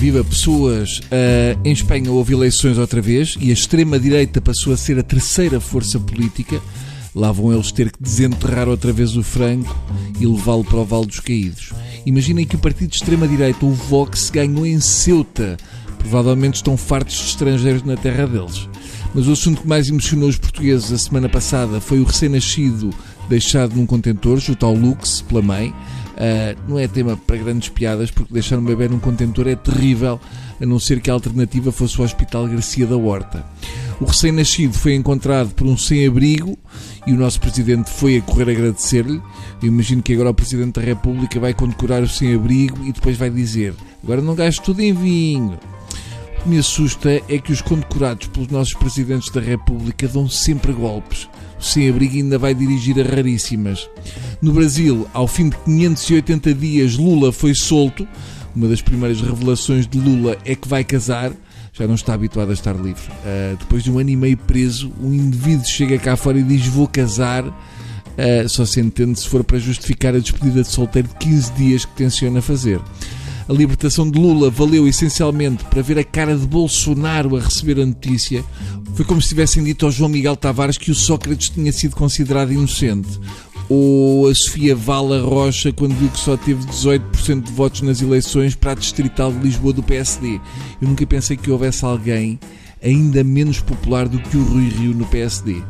Viva pessoas! Uh, em Espanha houve eleições outra vez e a extrema-direita passou a ser a terceira força política. Lá vão eles ter que desenterrar outra vez o frango e levá-lo para o Vale dos Caídos. Imaginem que o partido de extrema-direita, o Vox, ganhou em Ceuta. Provavelmente estão fartos de estrangeiros na terra deles. Mas o assunto que mais emocionou os portugueses a semana passada foi o recém-nascido deixado num contentor, junto ao Lux, pela mãe. Uh, não é tema para grandes piadas, porque deixar um bebê num contentor é terrível, a não ser que a alternativa fosse o Hospital Garcia da Horta. O recém-nascido foi encontrado por um sem-abrigo e o nosso Presidente foi a correr agradecer-lhe. Eu imagino que agora o Presidente da República vai condecorar o sem-abrigo e depois vai dizer: Agora não gasto tudo em vinho. Que me assusta é que os condecorados pelos nossos Presidentes da República dão sempre golpes. O sem-abrigo ainda vai dirigir a raríssimas. No Brasil, ao fim de 580 dias, Lula foi solto. Uma das primeiras revelações de Lula é que vai casar. Já não está habituado a estar livre. Uh, depois de um ano e meio preso, um indivíduo chega cá fora e diz: Vou casar. Uh, só se entende se for para justificar a despedida de solteiro de 15 dias que tenciona fazer. A libertação de Lula valeu essencialmente para ver a cara de Bolsonaro a receber a notícia. Foi como se tivessem dito ao João Miguel Tavares que o Sócrates tinha sido considerado inocente. Ou a Sofia Vala Rocha quando viu que só teve 18% de votos nas eleições para a Distrital de Lisboa do PSD. Eu nunca pensei que houvesse alguém ainda menos popular do que o Rui Rio no PSD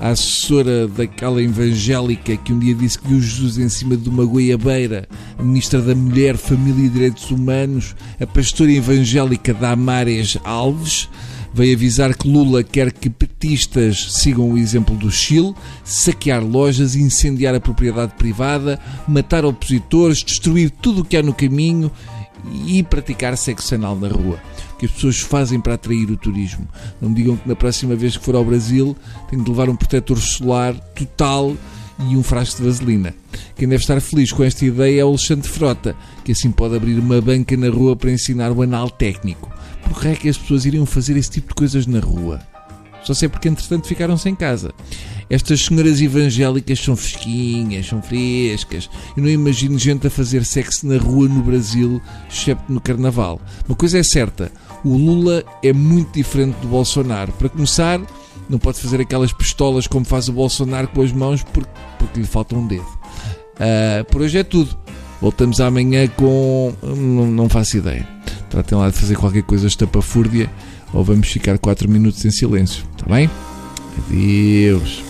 a assessora daquela evangélica que um dia disse que viu Jesus em cima de uma goiabeira, a ministra da Mulher, Família e Direitos Humanos, a pastora evangélica Damares Alves, veio avisar que Lula quer que petistas sigam o exemplo do Chile, saquear lojas, incendiar a propriedade privada, matar opositores, destruir tudo o que há no caminho e praticar sexo anal na rua. Que as pessoas fazem para atrair o turismo. Não me digam que na próxima vez que for ao Brasil tem de levar um protetor solar total e um frasco de vaselina. Quem deve estar feliz com esta ideia é o Alexandre Frota, que assim pode abrir uma banca na rua para ensinar o anal técnico. Por que é que as pessoas iriam fazer esse tipo de coisas na rua? Só sei porque entretanto ficaram sem casa. Estas senhoras evangélicas são fresquinhas, são frescas. Eu não imagino gente a fazer sexo na rua no Brasil, excepto no Carnaval. Uma coisa é certa: o Lula é muito diferente do Bolsonaro. Para começar, não pode fazer aquelas pistolas como faz o Bolsonaro com as mãos porque, porque lhe falta um dedo. Uh, por hoje é tudo. Voltamos amanhã com. Não, não faço ideia. Tratem lá de fazer qualquer coisa estapafúrdia ou vamos ficar 4 minutos em silêncio. Está bem? Adeus.